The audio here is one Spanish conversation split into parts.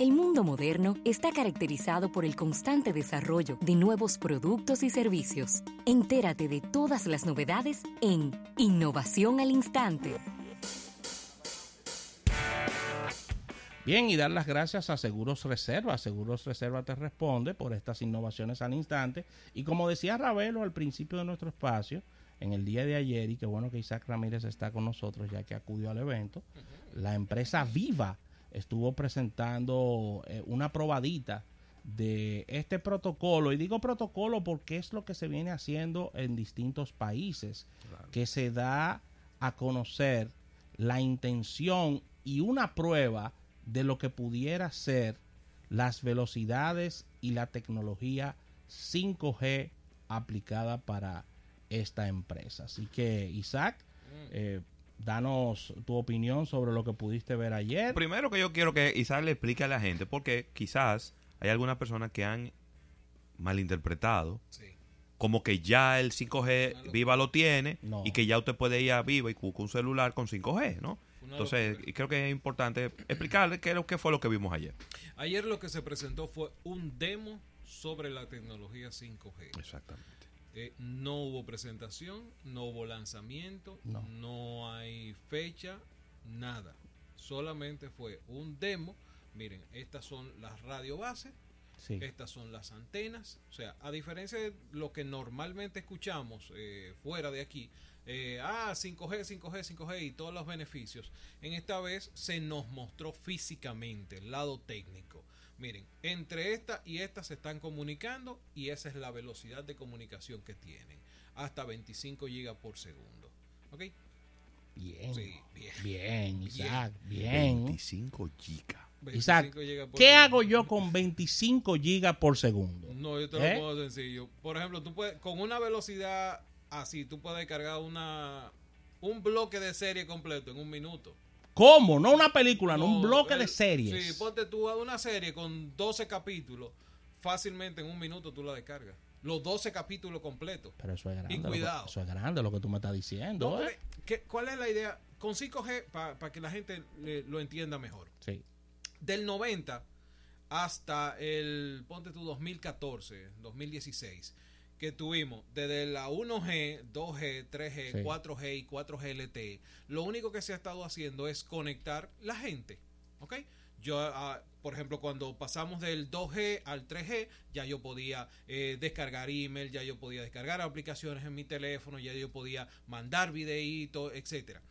El mundo moderno está caracterizado por el constante desarrollo de nuevos productos y servicios. Entérate de todas las novedades en Innovación al Instante. Bien, y dar las gracias a Seguros Reserva. Seguros Reserva te responde por estas innovaciones al instante. Y como decía Ravelo al principio de nuestro espacio, en el día de ayer, y qué bueno que Isaac Ramírez está con nosotros ya que acudió al evento, la empresa Viva estuvo presentando eh, una probadita de este protocolo. Y digo protocolo porque es lo que se viene haciendo en distintos países, que se da a conocer la intención y una prueba de lo que pudiera ser las velocidades y la tecnología 5G aplicada para esta empresa. Así que, Isaac, eh, danos tu opinión sobre lo que pudiste ver ayer. Primero que yo quiero que Isaac le explique a la gente, porque quizás hay algunas personas que han malinterpretado. Como que ya el 5G Viva lo tiene No. y que ya usted puede ir a Viva y con un celular con 5G, ¿no? Entonces, y creo que es importante explicarle qué, es lo- qué fue lo que vimos ayer. Ayer lo que se presentó fue un demo sobre la tecnología 5G. Exactamente. Eh, no hubo presentación, no hubo lanzamiento, No. no. hay fecha, nada. Solamente fue un demo. Miren, estas son las radio bases, Sí. estas son las antenas. O sea, a diferencia de lo que normalmente escuchamos eh, fuera de aquí, eh, ah, 5G, 5G, 5G y todos los beneficios, en esta vez se nos mostró físicamente el lado técnico. Miren, entre esta y esta se están comunicando y esa es la velocidad de comunicación que tienen. Hasta 25 gigas por segundo. ¿Ok? Bien. Sí, bien. Bien, Isaac, bien. 25 gigas. Isaac, 25 gigas por ¿qué segundo. hago yo con 25 gigas por segundo? No, yo te lo ¿Eh? pongo sencillo. Por ejemplo, tú puedes, con una velocidad así, tú puedes cargar una un bloque de serie completo en un minuto. ¿Cómo? No una película, no, un bloque el- de series. Sí, ponte tú a una serie con 12 capítulos, fácilmente en un minuto tú la descargas. Los 12 capítulos completos. Pero eso es grande. Y que- cuidado. eso es grande lo que tú me estás diciendo. No, ¿eh? porque, ¿qué- ¿Cuál es la idea? Con 5G, para que la gente le- lo entienda mejor. Sí. Del 90 hasta el, ponte tú, 2014, 2016, que tuvimos desde la 1G, 2G, 3G, Sí. 4G y 4G LTE, lo único que se ha estado haciendo es conectar la gente. ¿Ok? Yo, ah, por ejemplo, cuando pasamos del 2G al 3G, ya yo podía eh, descargar email, ya yo podía descargar aplicaciones en mi teléfono, ya yo podía mandar videitos, etcétera.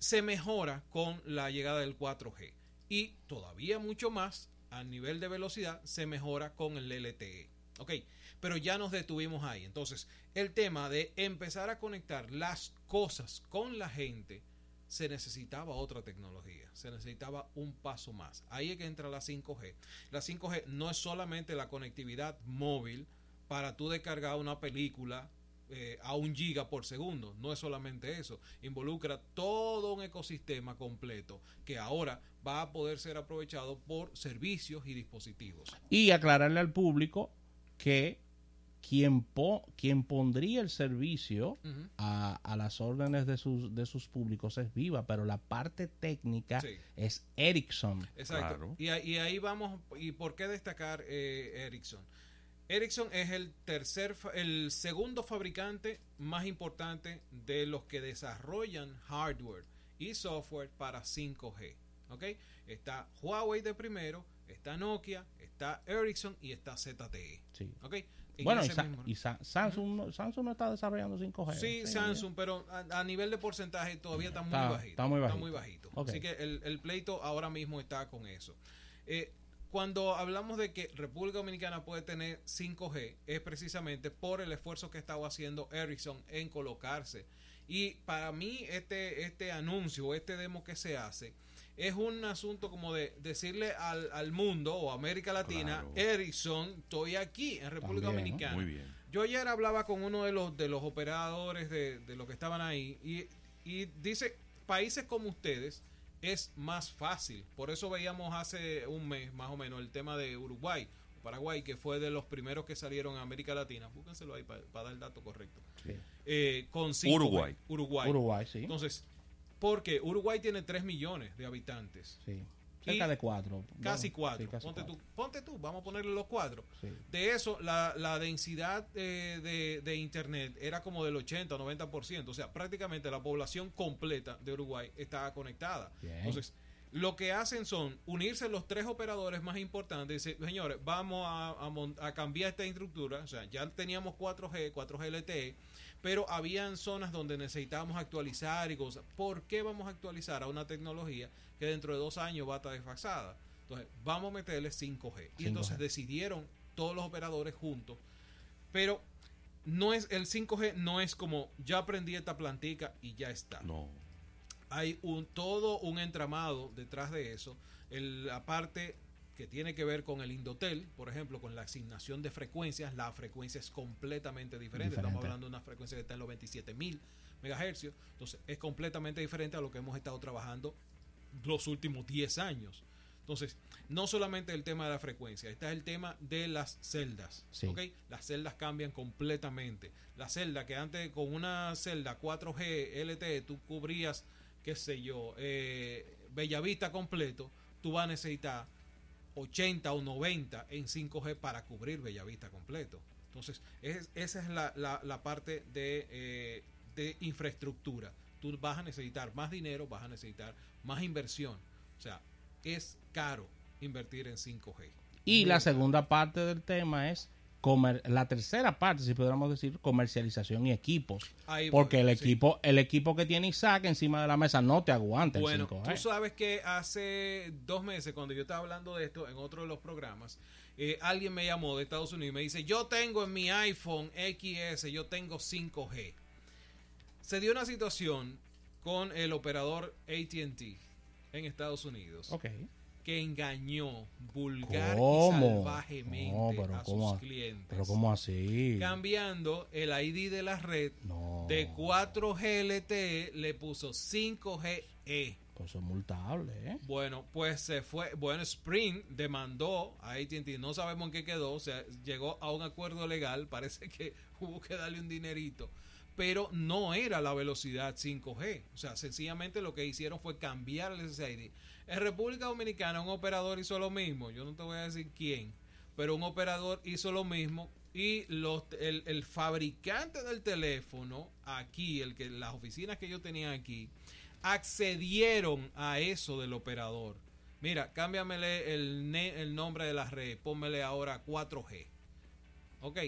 Se mejora con la llegada del 4G y todavía mucho más a nivel de velocidad se mejora con el LTE. Ok, pero ya nos detuvimos ahí. Entonces, el tema de empezar a conectar las cosas con la gente se necesitaba otra tecnología, se necesitaba un paso más. Ahí es que entra la 5G. La 5G no es solamente la conectividad móvil para tú descargar una película eh, a un giga por segundo. No es solamente eso. Involucra todo un ecosistema completo que ahora va a poder ser aprovechado por servicios y dispositivos. Y aclararle al público que quien, po- quien pondría el servicio a, a las órdenes de sus, de sus públicos es Viva, pero la parte técnica Sí. es Ericsson. Exacto. Claro. Y, ahí- y ahí vamos. ¿Y por qué destacar eh, Ericsson? Ericsson es el tercer, el segundo fabricante más importante de los que desarrollan hardware y software para 5G. ¿Ok? Está Huawei de primero, está Nokia, está Ericsson y está ZTE. Sí. ¿Ok? En Bueno, y, ese Sa- mismo- y Sa- Samsung, no- Samsung no está desarrollando 5G. Sí, Samsung, pero a, a nivel de porcentaje todavía está muy Está- bajito. está muy bajito. Así que el, el pleito ahora mismo está con eso. Eh, cuando hablamos de que República Dominicana puede tener 5G, es precisamente por el esfuerzo que ha estado haciendo Ericsson en colocarse. Y para mí, este, este anuncio, este demo que se hace, es un asunto como de decirle al, al mundo o América Latina, Claro. Ericsson, estoy aquí en República También, ¿no? Dominicana. Muy bien. Yo ayer hablaba con uno de los de los operadores de, de los que estaban ahí y, y dice, países como ustedes es más fácil. Por eso veíamos hace un mes más o menos el tema de Uruguay, Paraguay, que fue de los primeros que salieron a América Latina. Búsquenselo ahí para dar el dato correcto. Sí. Eh, con 5G. Uruguay. Uruguay. Uruguay, sí. Entonces, porque Uruguay tiene 3 millones de habitantes. sí. Cerca de cuatro. Casi Bueno, cuatro. sí, casi ponte, cuatro. Tú, ponte tú, vamos a ponerle los cuatro. Sí. De eso, la, la densidad eh, de, de Internet era como del 80 o 90%. O sea, prácticamente la población completa de Uruguay estaba conectada. Bien. Entonces, lo que hacen son unirse los tres operadores más importantes y decir, señores, vamos a, a a cambiar esta estructura. O sea, ya teníamos 4G, 4G LTE, pero habían zonas donde necesitábamos actualizar y cosas. ¿Por qué vamos a actualizar a una tecnología que dentro de dos años va a estar desfasada? Entonces, vamos a meterle 5G. Y 5G. entonces decidieron todos los operadores juntos. Pero no es el 5G no es como ya aprendí esta plantica y ya está No. hay un todo un entramado detrás de eso. El- la parte que tiene que ver con el Indotel, por ejemplo, con la asignación de frecuencias, la frecuencia es completamente diferente. Estamos hablando de una frecuencia que está en los 27.000 megahercios. Entonces, es completamente diferente a lo que hemos estado trabajando los últimos 10 años. Entonces, no solamente el tema de la frecuencia, está el tema de las celdas. Sí. Las celdas cambian completamente. La celda que antes con una celda 4G LTE tú cubrías, qué sé yo, eh, Bellavista completo, tú vas a necesitar 80 o 90 en 5G para cubrir Bellavista completo. Entonces, es- esa es la, la- la parte de, eh, de infraestructura. Tú vas a necesitar más dinero, vas a necesitar más inversión. O sea, es caro invertir en 5G. Y Muy la caro. segunda parte del tema es comer, la tercera parte, si pudiéramos decir, comercialización y equipos. Ahí Porque el sí. equipo, el equipo que tiene Isaac encima de la mesa no te aguanta el Bueno, 5G. tú sabes que hace dos meses, cuando yo estaba hablando de esto en otro de los programas, eh, alguien me llamó de Estados Unidos y me dice, yo tengo en mi iPhone XS, yo tengo 5G. Se dio una situación con el operador ATT en Estados Unidos Ok. Que engañó vulgar ¿Cómo? y salvajemente No, a ¿cómo? sus clientes. Pero ¿cómo así? Cambiando el ID de la red No. de 4G LTE le puso 5GE. Pues es multable, ¿eh? Bueno, pues se fue. Bueno, Spring demandó a ATT, no sabemos en qué quedó, o sea, llegó a un acuerdo legal, parece que hubo que darle un dinerito, pero no era la velocidad 5G, o sea, sencillamente lo que hicieron fue cambiar el SSID. En República Dominicana un operador hizo lo mismo, yo no te voy a decir quién, pero un operador hizo lo mismo y los, el, el fabricante del teléfono aquí, el que las oficinas que yo tenía aquí, accedieron a eso del operador. Mira, cámbiamele el, el nombre de la red, pónmele ahora 4G. Ok,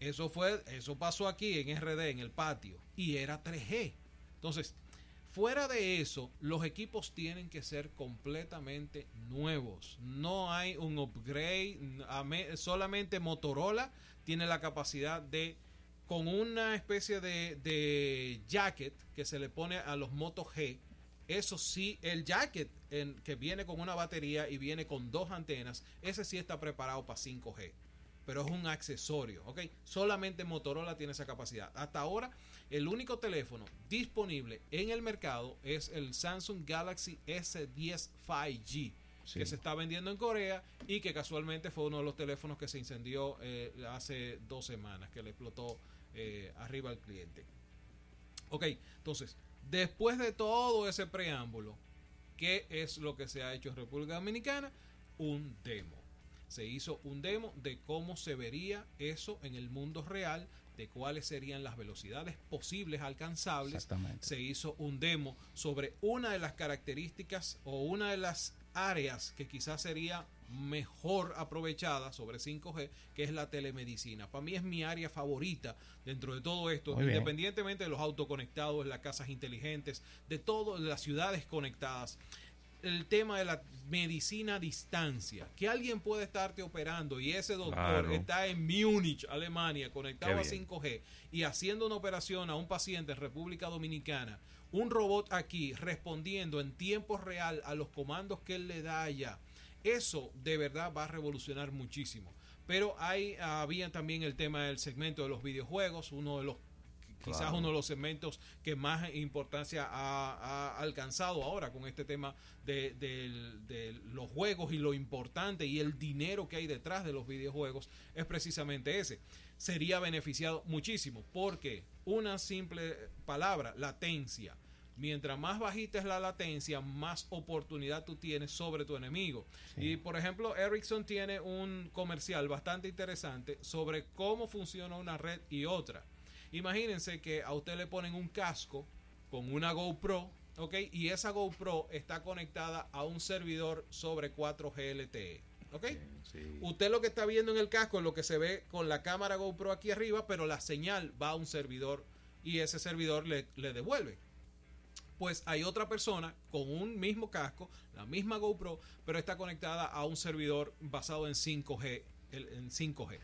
eso fue, eso pasó aquí en RD, en el patio, y era 3G. Entonces, fuera de eso, los equipos tienen que ser completamente nuevos. No hay un upgrade, solamente Motorola tiene la capacidad de con una especie de, de jacket que se le pone a los Moto G. Eso sí, el jacket en- que viene con una batería y viene con dos antenas, ese sí está preparado para 5G. Pero es un accesorio, ¿ok? Solamente Motorola tiene esa capacidad. Hasta ahora, el único teléfono disponible en el mercado es el Samsung Galaxy S10 5G Sí. que se está vendiendo en Corea y que casualmente fue uno de los teléfonos que se incendió eh, hace dos semanas, que le explotó eh, arriba al cliente. Ok, entonces, después de todo ese preámbulo, ¿qué es lo que se ha hecho en República Dominicana? Un demo. Se hizo un demo de cómo se vería eso en el mundo real, de cuáles serían las velocidades posibles alcanzables se hizo un demo sobre una de las características o una de las áreas que quizás sería mejor aprovechada sobre 5G, que es la telemedicina. Para mí es mi área favorita dentro de todo esto, Muy bien. independientemente de los autos conectados, las casas inteligentes, de todo, de las ciudades conectadas. El tema de la medicina a distancia, que alguien puede estarte operando y ese doctor Claro. está en Múnich, Alemania, conectado a bien. 5G y haciendo una operación a un paciente en República Dominicana, un robot aquí respondiendo en tiempo real a los comandos que él le da allá, eso de verdad va a revolucionar muchísimo. Pero hay, había también el tema del segmento de los videojuegos, uno de los quizás Claro. uno de los segmentos que más importancia ha, ha alcanzado ahora con este tema de los juegos y lo importante y el dinero que hay detrás de los videojuegos es precisamente ese. Sería beneficiado muchísimo porque una simple palabra, latencia. Mientras más bajita es la latencia, más oportunidad tú tienes sobre tu enemigo. Y por ejemplo, Ericsson tiene un comercial bastante interesante sobre cómo funciona una red y otra. Imagínense que a usted le ponen un casco con una GoPro, ¿ok? Y esa GoPro está conectada a un servidor sobre 4G LTE. ¿Ok? Sí. Usted lo que está viendo en el casco es lo que se ve con la cámara GoPro aquí arriba, pero la señal va a un servidor y ese servidor le, le devuelve. Pues hay otra persona con un mismo casco, la misma GoPro, pero está conectada a un servidor basado en 5G. el- En 5G.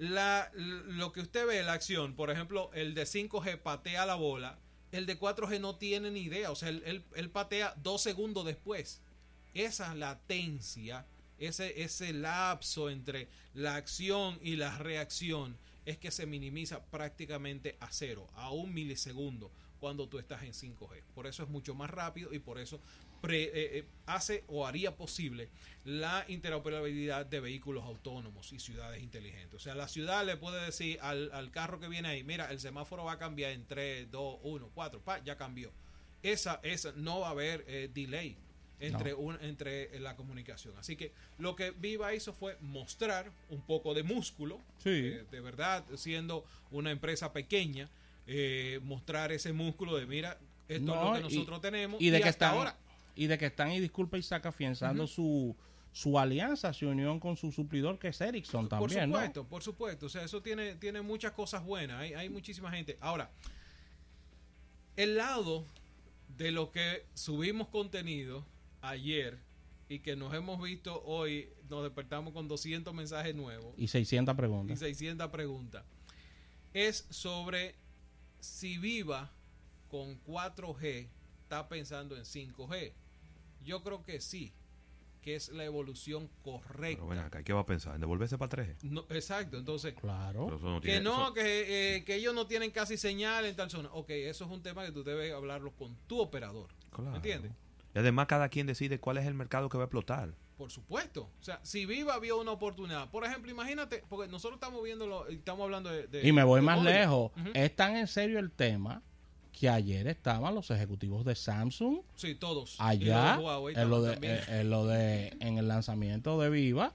La, lo que usted ve, la acción, por ejemplo, el de 5G patea la bola, el de 4G no tiene ni idea, o sea, él, él- él patea dos segundos después. Esa latencia, ese, ese lapso entre la acción y la reacción es que se minimiza prácticamente a cero, a un milisegundo cuando tú estás en 5G. Por eso es mucho más rápido y por eso pre- eh, eh, hace o haría posible la interoperabilidad de vehículos autónomos y ciudades inteligentes. O sea, la ciudad le puede decir al, al carro que viene ahí, mira, el semáforo va a cambiar en 3, 2, 1, 4, pa, ya cambió. Esa, esa no va a haber eh, delay entre, un, entre la comunicación. Así que lo que Viva hizo fue mostrar un poco de músculo, Sí. eh, de verdad, siendo una empresa pequeña, eh, mostrar ese músculo de mira, esto No, es lo que y- nosotros tenemos y de que hasta están ahora y de que están y disculpa Isaac afianzando su su alianza, su unión con su suplidor que es Ericsson por también, ¿no? supuesto, por supuesto. O sea, eso tiene, tiene muchas cosas buenas. Hay, hay muchísima gente. Ahora, el lado de lo que subimos contenido ayer y que nos hemos visto hoy, nos despertamos con 200 mensajes nuevos Y 600 y preguntas. 600 preguntas, es sobre si Viva con 4G está pensando en 5G. Yo creo que sí, que es la evolución correcta. Pero ven acá, ¿qué va a pensar? ¿En devolverse para 3G? No, exacto, entonces, Claro. que tiene- no, eso- que, eh, que ellos no tienen casi señal en tal zona. Ok, eso es un tema que tú debes hablarlo con tu operador. Claro. ¿Me entiendes? Y además cada quien decide cuál es el mercado que va a explotar. Por supuesto. O sea, si Viva vio una oportunidad, por ejemplo, imagínate, porque nosotros estamos viendo, estamos hablando de... de- Y me voy más móvil. lejos. Ujú. Es tan en serio el tema que ayer estaban los ejecutivos de Samsung Sí, todos. Allá en lo de, eh, en lo de en el lanzamiento de Viva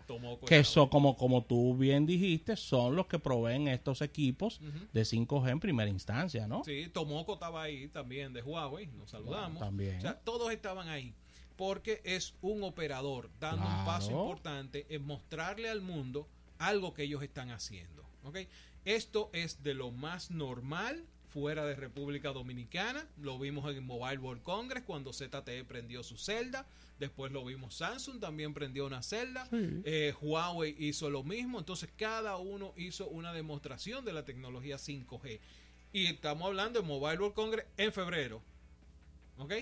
que son como como tú bien dijiste son los que proveen estos equipos de 5G en primera instancia, ¿no? Sí, Tomoko estaba ahí también de Huawei, nos saludamos. También. O sea, todos estaban ahí. Porque es un operador dando un paso importante en mostrarle al mundo algo que ellos están haciendo. ¿ok? Esto es de lo más normal fuera de República Dominicana. Lo vimos en Mobile World Congress cuando ZTE prendió su celda. Después lo vimos Samsung también prendió una celda. Sí. Eh, Huawei hizo lo mismo. Entonces cada uno hizo una demostración de la tecnología 5G. Y estamos hablando de Mobile World Congress en febrero. ¿Ok?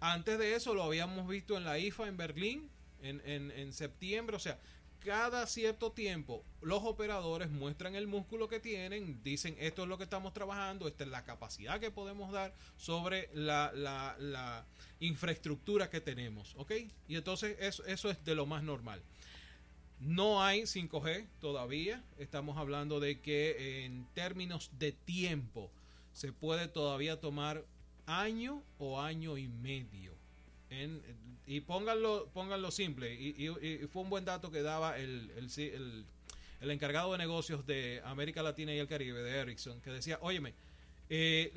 Antes de eso lo habíamos visto en la IFA en Berlín en, en- en septiembre. O sea, cada cierto tiempo los operadores muestran el músculo que tienen, dicen esto es lo que estamos trabajando, esta es la capacidad que podemos dar sobre la, la- la infraestructura que tenemos. ¿Ok? Y entonces eso, eso es de lo más normal. No hay 5G todavía. Estamos hablando de que en términos de tiempo se puede todavía tomar año o año y medio. Y pónganlo, pónganlo simple. Y, fue un buen dato que daba el, el, el- encargado de negocios de América Latina y el Caribe, de Ericsson, que decía, óyeme, eh,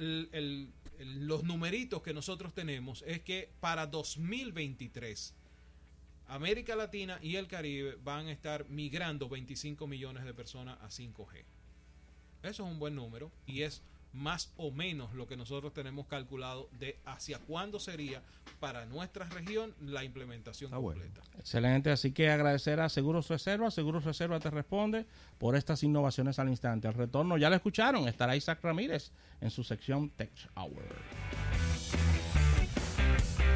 los numeritos que nosotros tenemos es que para 2023 América Latina y el Caribe van a estar migrando 25 millones de personas a 5G. Eso es un buen número y es más o menos lo que nosotros tenemos calculado de hacia cuándo sería para nuestra región la implementación Ah, bueno. completa. Excelente, así que agradecer a Seguros Reserva, Seguros Reserva te responde por estas innovaciones al instante. Al retorno, ya lo escucharon, estará Isaac Ramírez en su sección Tech Hour.